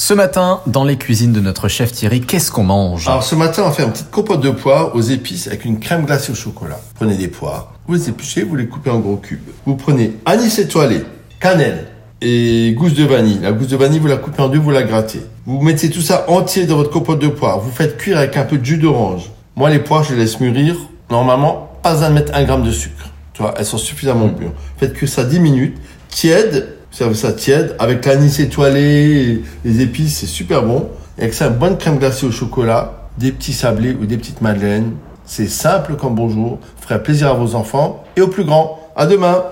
Ce matin, dans les cuisines de notre chef Thierry, qu'est-ce qu'on mange? Alors ce matin, on va faire une petite compote de poires aux épices avec une crème glacée au chocolat. Prenez des poires, vous les épluchez, vous les coupez en gros cubes. Vous prenez anis étoilé, cannelle et gousse de vanille. La gousse de vanille, vous la coupez en deux, vous la grattez. Vous mettez tout ça entier dans votre compote de poires. Vous faites cuire avec un peu de jus d'orange. Moi, les poires, je les laisse mûrir. Normalement, pas de mettre un gramme de sucre. Tu vois, elles sont suffisamment mûres. Faites cuire ça 10 minutes, tiède, servez ça tiède, avec l'anis étoilé, les épices, c'est super bon. Et avec ça, une bonne crème glacée au chocolat, des petits sablés ou des petites madeleines. C'est simple comme bonjour, ferait plaisir à vos enfants et aux plus grands. À demain!